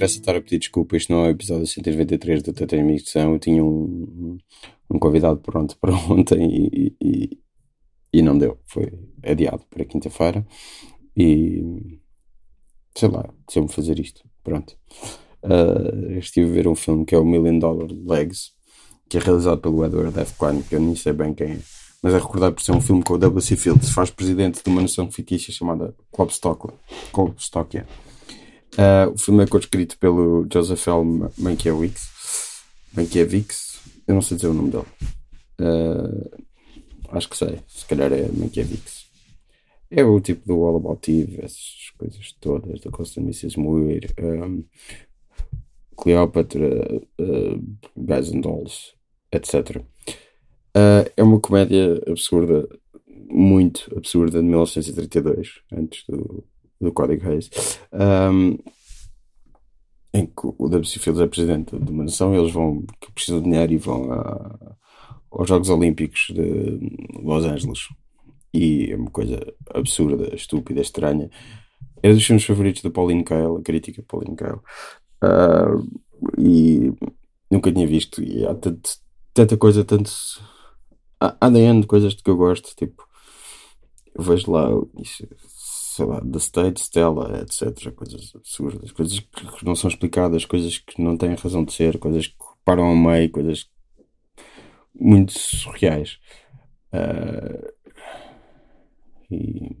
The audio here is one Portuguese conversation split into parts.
interessa estar a pedir desculpa, isto não é o episódio 193 do Tata Missão. Eu tinha um, um convidado pronto para ontem e, e, e não deu. Foi adiado para quinta-feira e sei lá, deixa-me fazer isto. Pronto. Uh, estive a ver um filme que é o Million Dollar Legs, que é realizado pelo Edward F. Klein, que eu nem sei bem quem é, mas é recordado por ser um filme com o W.C. Fields, faz presidente de uma nação fictícia chamada Klopstokia. Uh, o filme é co-escrito pelo Joseph L. Mankiewicz. Mankiewicz, eu não sei dizer o nome dele. Uh, acho que sei, se calhar é Mankiewicz. É o tipo do All About Eve, essas coisas todas, da Costa Mrs. Moore, um, Cleopatra, uh, Guys and Dolls, etc. Uh, é uma comédia absurda, muito absurda, de 1932, antes do, do Código Reis, um, em que o W.C. Fields é presidente de uma nação, eles vão, que precisam de dinheiro e vão a, aos Jogos Olímpicos de Los Angeles. E é uma coisa absurda, estúpida, estranha. É dos filmes favoritos da Pauline Kael, a crítica Pauline Kael. Uh, e nunca tinha visto. E há tanto, tanta coisa, tanto. Há, há de coisas que eu gosto, tipo. Eu vejo lá, sei lá, The State, Stella, etc. Coisas absurdas, coisas que não são explicadas, coisas que não têm razão de ser, coisas que param ao meio, coisas muito surreais. Uh, e,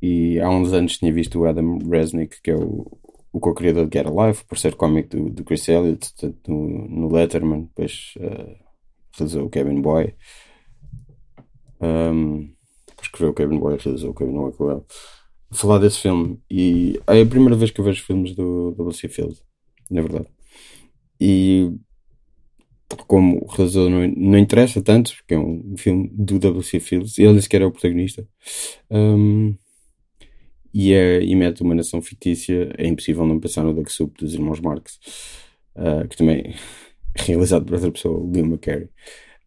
e há uns anos tinha visto o Adam Resnick, que é o, o co-criador de Get Alive, por ser cómico do, do Chris Elliott, no, no Letterman, depois uh, o Kevin Boy. Um, escreveu o Kevin Boy, realizou o com ele. Falar desse filme, e é a primeira vez que eu vejo filmes do, do W.C. Field, na verdade. E como o realizador não, não interessa tanto, porque é um filme do W.C. Fields, ele nem sequer é o protagonista. Um, e, é, e mete uma nação fictícia, é impossível não pensar no Duck Soup dos irmãos Marx, uh, que também é realizado por outra pessoa, o Bill McCary.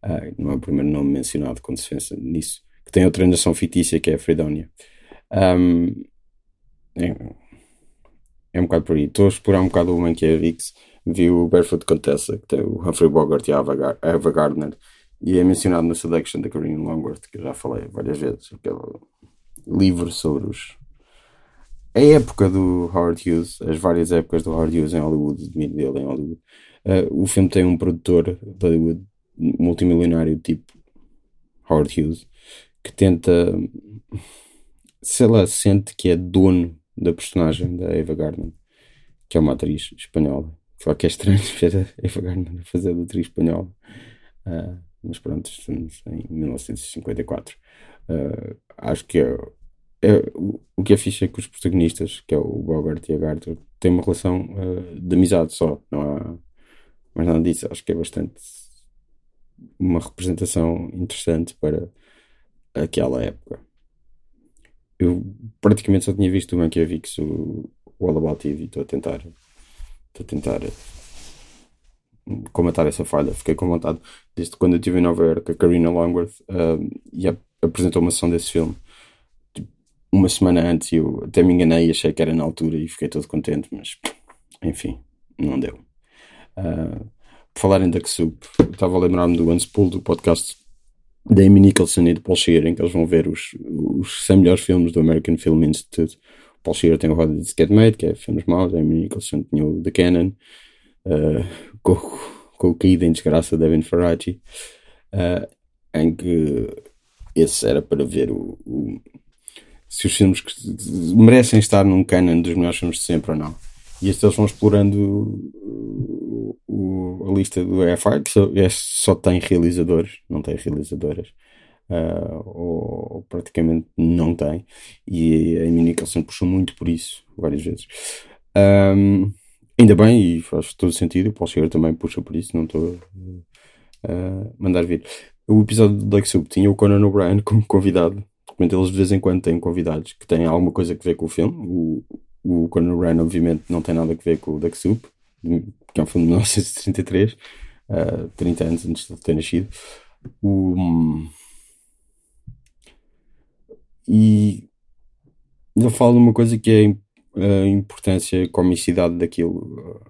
Uh, não é o primeiro nome mencionado quando se pensa nisso. Que tem outra nação fictícia que é a Fredonia. Um, é, é um bocado por aí. Estou a explorar um bocado o Mankiewicz vi o Barefoot Contessa, que tem o Humphrey Bogart e a Ava Gardner, e é mencionado na Selection da Corinne Longworth, que eu já falei várias vezes, aquele livro sobre os. a época do Howard Hughes, as várias épocas do Howard Hughes em Hollywood, o domínio dele em Hollywood. Uh, o filme tem um produtor de Hollywood multimilionário tipo Howard Hughes que tenta, sei lá, sente que é dono da personagem da Ava Gardner, que é uma atriz espanhola só que é estranho ver a Eva Gardner fazer do atriz espanhola. Uh, mas pronto, estamos em 1954. Uh, ah, acho que é, é, o que é fixe é que os protagonistas, que é o Bogart e a Gardner, têm uma relação uh, de amizade só. Não há mais nada disso. Acho que é bastante uma representação interessante para aquela época. Eu praticamente só tinha visto o Mankiewicz, o, o All About TV, estou a tentar Estou a tentar comentar essa falha. Fiquei com vontade, desde quando eu estive em Nova York, a Karina Longworth uh, e apresentou uma sessão desse filme tipo, uma semana antes. E eu até me enganei achei que era na altura e fiquei todo contente, mas enfim, não deu. Uh, por falar em Duck Soup, estava a lembrar-me do Unspool, do podcast da Amy Nicholson e do Paul Shear, em que eles vão ver os, os 100 melhores filmes do American Film Institute. Paul Shearer tem o Roda de Get Made, que é filmes maus, a Amy Nicholson tinha o The Cannon, uh, com, com o caído em desgraça Devin Faraci, uh, em que esse era para ver o, o, se os filmes que merecem estar num canon dos melhores filmes de sempre ou não. E estes eles vão explorando o, o, a lista do que só, é, só tem realizadores, não tem realizadoras uh, ou, ou, praticamente não tem. E a Amy Nicholson puxou muito por isso, várias vezes. Um, ainda bem, e faz todo sentido, o Paul também puxa por isso, não estou a uh, mandar vir. O episódio do Black Soup tinha o Conan O'Brien como convidado. Eles de vez em quando têm convidados que têm alguma coisa a ver com o filme. O, o Conan O'Brien, obviamente, não tem nada a ver com o Duck Soup, que é um filme de 1933, uh, 30 anos antes de ter nascido. O, e ele fala de uma coisa que é a importância, a comicidade daquilo.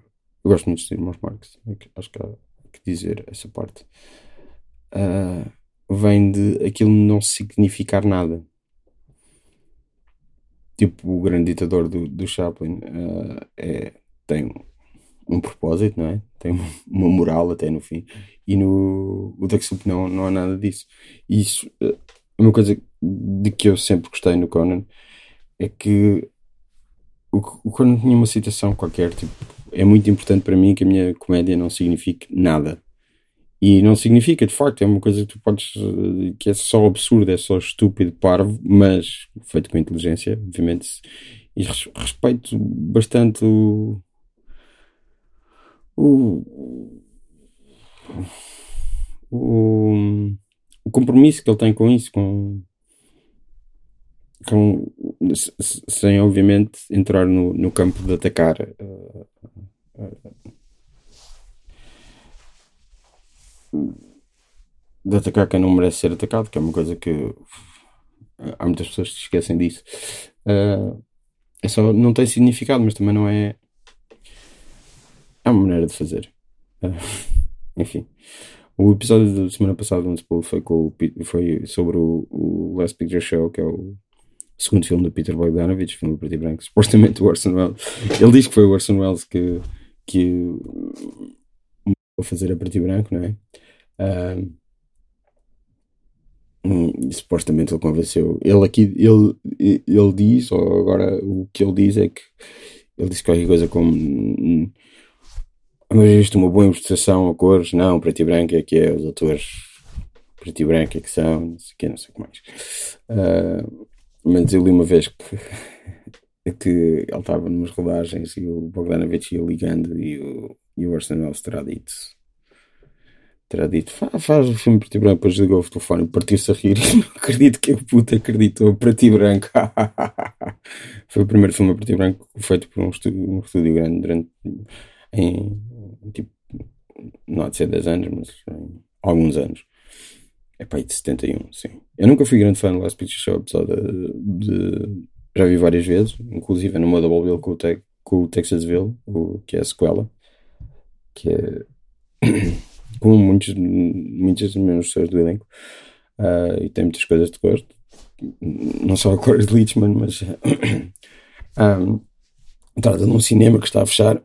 Eu gosto muito de Irmãos Marx, acho que há que dizer essa parte. Uh, vem de aquilo não significar nada. Tipo, o grande ditador do, do Chaplin uh, é, tem um propósito, não é? Tem uma moral até no fim. E no o Duck não, não há nada disso. E isso, uh, uma coisa de que eu sempre gostei no Conan é que o, o Conan tinha uma citação qualquer, tipo, é muito importante para mim que a minha comédia não signifique nada. E não significa, de facto, é uma coisa que tu podes. que é só absurdo, é só estúpido, parvo, mas feito com inteligência, obviamente. E respeito bastante o. o. o, o compromisso que ele tem com isso, com. com sem, obviamente, entrar no, no campo de atacar. Uh, uh, de atacar quem não merece ser atacado, que é uma coisa que há muitas pessoas que se esquecem disso. Uh, é só, não tem significado, mas também não é. É uma maneira de fazer. Uh, enfim. O episódio da semana passada do Unspool foi, foi sobre o, o Last Picture Show, que é o segundo filme do Peter Bogdanovich, filme preto e branco, supostamente o Orson Welles. Ele diz que foi o Orson Welles que, que a fazer a preto branco, não é? Supostamente ele convenceu. Ele aqui, ele, ele diz, ou agora o que ele diz é que ele disse qualquer coisa como mas isto uma boa investigação a cores, não, preto e branco é que é, os atores preto e branco é que são, não sei o que, não sei o que mais. Uh, mas eu li uma vez que, que ele estava numas rodagens e o Bogdanovich ia ligando e o, e o Welles terá dito terá dito, faz, o filme preto e branco, depois ligou o telefone e partiu-se a rir. Não acredito que a puta acreditou, preto e branco. Foi o primeiro filme preto e branco feito por um estúdio, um estúdio grande durante, em, tipo, não há de ser 10 anos, mas em alguns anos. É aí de 71, sim. Eu nunca fui grande fã do Last Picture Show, apesar de, de já vi várias vezes, inclusive numa double bill com o, te, com o Texasville, o, que é a sequela, que é como muitos, muitas das minhas pessoas do elenco, uh, e tem muitas coisas de gosto, não só a cores de Lichman, mas um, trata de um cinema que está a fechar,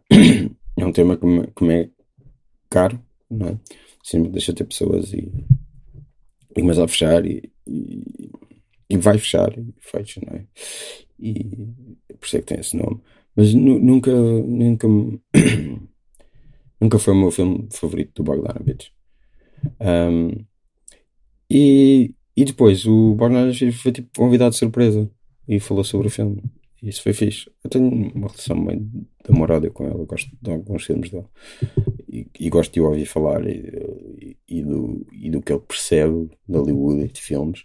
é um tema que me, que me é caro, não é? Cinema deixa de ter pessoas e, e começa a fechar e, e, e, vai fechar e fecha, não é? E por isso é que tem esse nome. Mas nunca, nunca Nunca foi o meu filme favorito do Bogdanovich. Um, e, e depois o Bogdanovich foi tipo convidado de surpresa e falou sobre o filme. Isso foi fixe. Eu tenho uma relação meio de amor com. Eu gosto de alguns filmes dele. E, e gosto de ouvir falar e, e, do, e do que ele percebe de Hollywood e de filmes.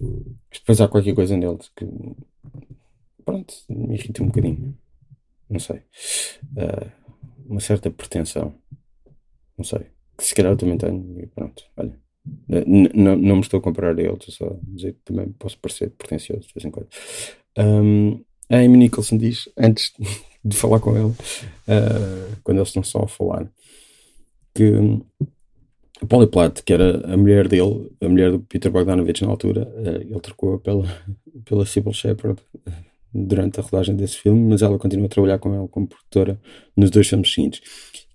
Mas depois há qualquer coisa nele que pronto, me irrita um bocadinho. Não sei. Uh, uma certa pretensão. Não sei. Que se calhar eu também tenho. E pronto, olha. Não me estou a comparar a ele, estou só a dizer que também posso parecer pretencioso de vez em quando. Um, a Amy Nicholson diz, antes de falar com ele, uh, quando eles estão só a falar, que a Polly Platt, que era a mulher dele, a mulher do Peter Bogdanovich na altura, uh, ele trocou pela, pela Sybil Shepherd durante a rodagem desse filme, mas ela continua a trabalhar com ele como produtora nos dois filmes seguintes.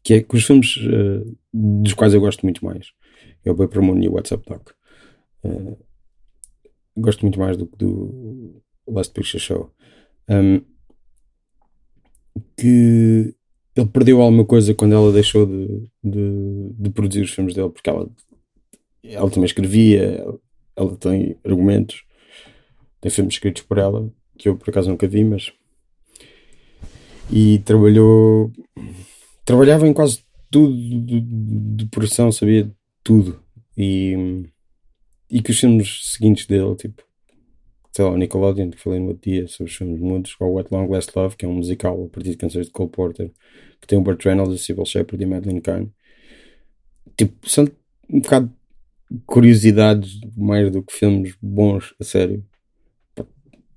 Que é que os filmes uh, dos quais eu gosto muito mais é o Paper Moon e o WhatsApp Doc. Uh, gosto muito mais do que do Last Picture Show. Um, que ele perdeu alguma coisa quando ela deixou de, de, de, produzir os filmes dele, porque ela, ela também escrevia, ela, tem argumentos, tem filmes escritos por ela, que eu por acaso nunca vi, mas. E trabalhou. Trabalhava em quase tudo de, de produção, sabia tudo. E, e que os filmes seguintes dele, tipo, sei lá, o Nickelodeon, que falei no outro dia sobre os filmes mudos, ou What Long Last Love, que é um musical a partir de canções de Cole Porter, que tem o Burt Reynolds, a Sybil Shepherd e Madeline Kahn. Tipo, são um bocado curiosidades mais do que filmes bons, a sério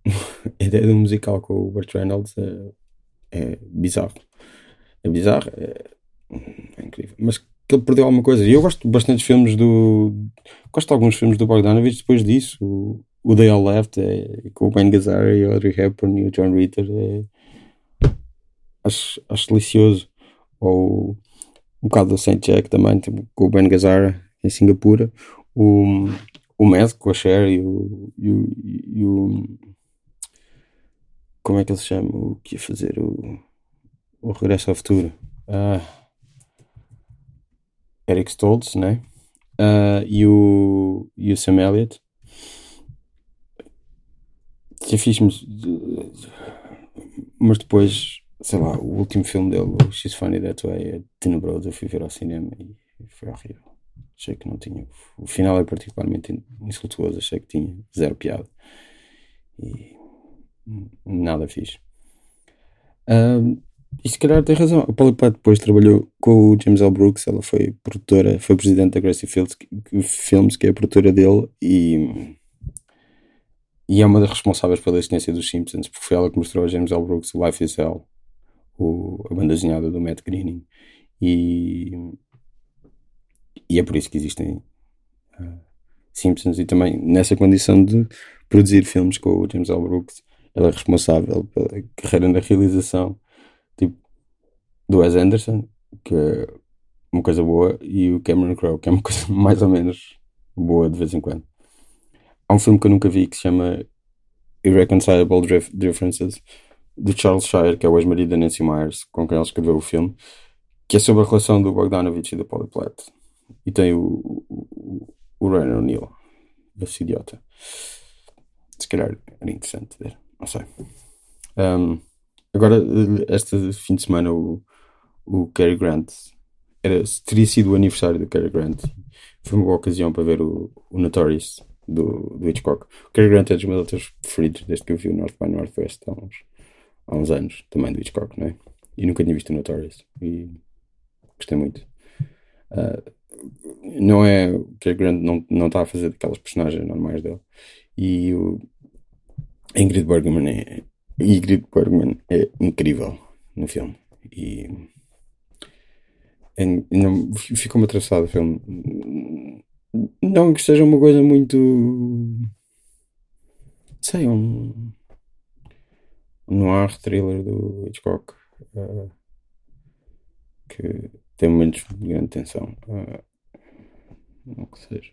a ideia de um musical com o Burt Reynolds é, é bizarro. É bizarro, é, é incrível. Mas que ele perdeu alguma coisa. E eu gosto bastante de filmes do. Gosto de alguns filmes do Bogdanovich depois disso. O, o They All Left é, com o Ben Gazzara e o Audrey Hepburn e o John Ritter. É, acho, acho delicioso. Ou um bocado do Saint Jack também, tipo, com o Ben Gazzara em Singapura. O, o Mad com a Cher e o, e o, e o, Como é que ele se chama? O que ia fazer? O, o Regresso ao Futuro. Ah, Eric Stoltz, né? Uh, e, o, e o Sam Elliott. Já fiz mas depois, sei lá, o último filme dele, o She's Funny That Way, é tenebroso. Eu fui ver ao cinema e foi horrível. Achei que não tinha. O final é particularmente insultuoso. Achei que tinha zero piada. E nada fiz. Uh, e se calhar tem razão. A Polly Platt depois trabalhou com o James L. Brooks. Ela foi produtora, foi presidente da Gracie Fields, Films, que é a produtora dele. E, e é uma das responsáveis pela existência dos Simpsons, porque foi ela que mostrou a James L. Brooks o Life is Hell, o, a banda desenhada do Matt Groening. E, e é por isso que existem uh, Simpsons. E também nessa condição de produzir filmes com o James L. Brooks, ela é responsável pela carreira na realização do Wes Anderson, que é uma coisa boa, e o Cameron Crowe, que é uma coisa mais ou menos boa de vez em quando. Há um filme que eu nunca vi que se chama Irreconcilable Differences, de Charles Shire, que é o ex-marido da Nancy Myers, com quem ele escreveu o filme, que é sobre a relação do Bogdanovich e da Polly Platt. E tem o, o, o Ryan O'Neill, esse idiota. Se calhar era interessante ver, não sei. Um, agora, este fim de semana, o, o Cary Grant. Era, teria sido o aniversário do Cary Grant. Foi uma boa ocasião para ver o, o Notorious do, do Hitchcock. O Cary Grant é dos meus autores preferidos desde que eu vi o North by Northwest há uns, há uns anos, também do Hitchcock, não é? E nunca tinha visto o Notorious. E gostei muito. Uh, não é. O Cary Grant não, não está a fazer aquelas personagens normais dele. E o Ingrid Bergman é. Ingrid Bergman é incrível no filme. E ficou-me atravessado o filme. Não que seja uma coisa muito. Sei, um. noir thriller do Hitchcock. Uh, que tem momentos de grande tensão. Uh, não que seja.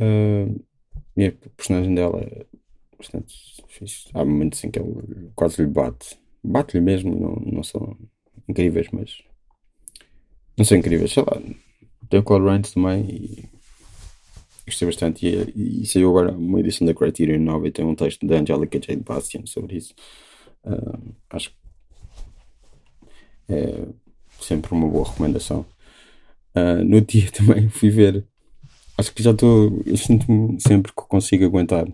Uh, e a personagem dela é bastante fixe. Há momentos em que ele quase lhe bate. Bate-lhe mesmo, não, não são incríveis, mas não são incríveis, sei lá. Tem o Claude Rains também e gostei bastante. E, e saiu agora uma edição da Criterion nova e tem um texto da Angelica Jade Bastian sobre isso. Uh, acho que é sempre uma boa recomendação. Uh, no dia também fui ver. Acho que já estou. Eu sinto-me sempre que consigo aguentar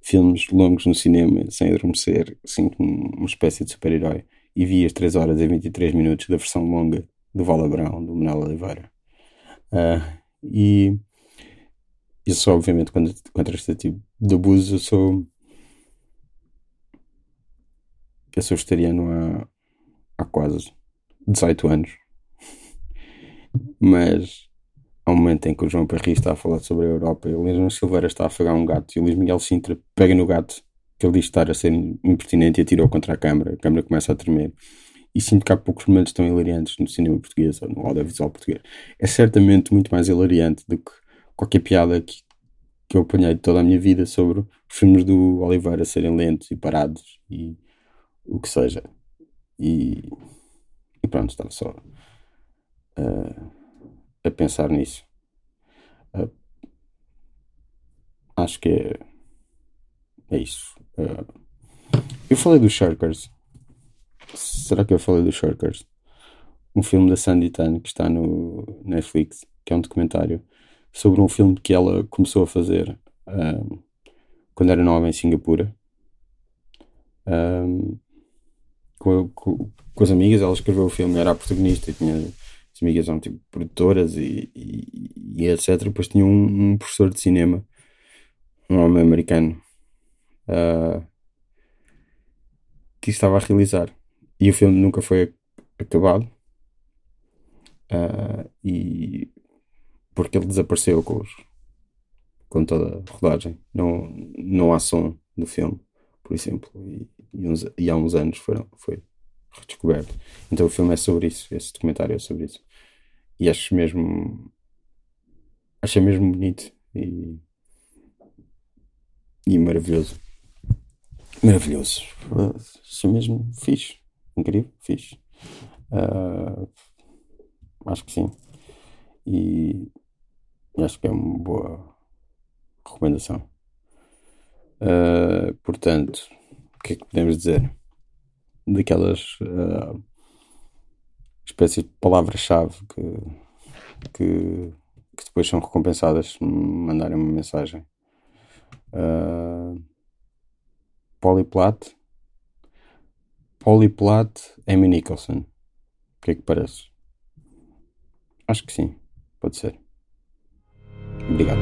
filmes longos no cinema sem adormecer. Sinto-me uma espécie de super-herói. E vi as 3 horas e 23 minutos da versão longa do Vala Brão, do Manuel Oliveira. Uh, e isso, obviamente, quando, contra este tipo de abuso, eu sou. Eu sou vegetariano há, há quase 18 anos. Mas há um momento em que o João Perry está a falar sobre a Europa e o Luís Silveira está a afagar um gato e o Luís Miguel Sintra pega no gato que ele diz estar a ser impertinente e atirou contra a câmara. A câmara começa a tremer e sinto que há poucos momentos tão hilariantes no cinema português ou no audiovisual português. É certamente muito mais hilariante do que qualquer piada que, que eu apanhei de toda a minha vida sobre os filmes do Oliveira serem lentos e parados e o que seja. E, e pronto, estava só uh, a pensar nisso. Uh, acho que é, é isso. Uh, eu falei dos Sharkers Será que eu falei do Shirkers? Um filme da Sandy Tan que está no Netflix, que é um documentário sobre um filme que ela começou a fazer um, quando era nova em Singapura. Um, com, com, com, as amigas, ela escreveu o filme, era a protagonista, tinha as amigas eram tipo produtoras e, e, e etc. Depois tinha um, um, professor de cinema, um homem americano, uh, que estava a realizar. E o filme nunca foi acabado. Uh, e porque ele desapareceu com, os, com toda a rodagem. Não, não há som do filme, por exemplo. E, e, uns, e há uns anos foram, foi redescoberto. Então o filme é sobre isso, esse documentário é sobre isso. E acho mesmo. Achei mesmo bonito e. e maravilhoso. Maravilhoso. Achei mesmo fixe. Incrível, fixe. Uh, acho que sim. E, acho que é uma boa recomendação. Uh, portanto, o que é que podemos dizer? Daquelas uh, espécies de palavras-chave que, que, que, depois são recompensadas se mandarem uma mensagem. Uh, Oli Platt, Amy é Nicholson. O que é que parece? Acho que sim, pode ser. Obrigado.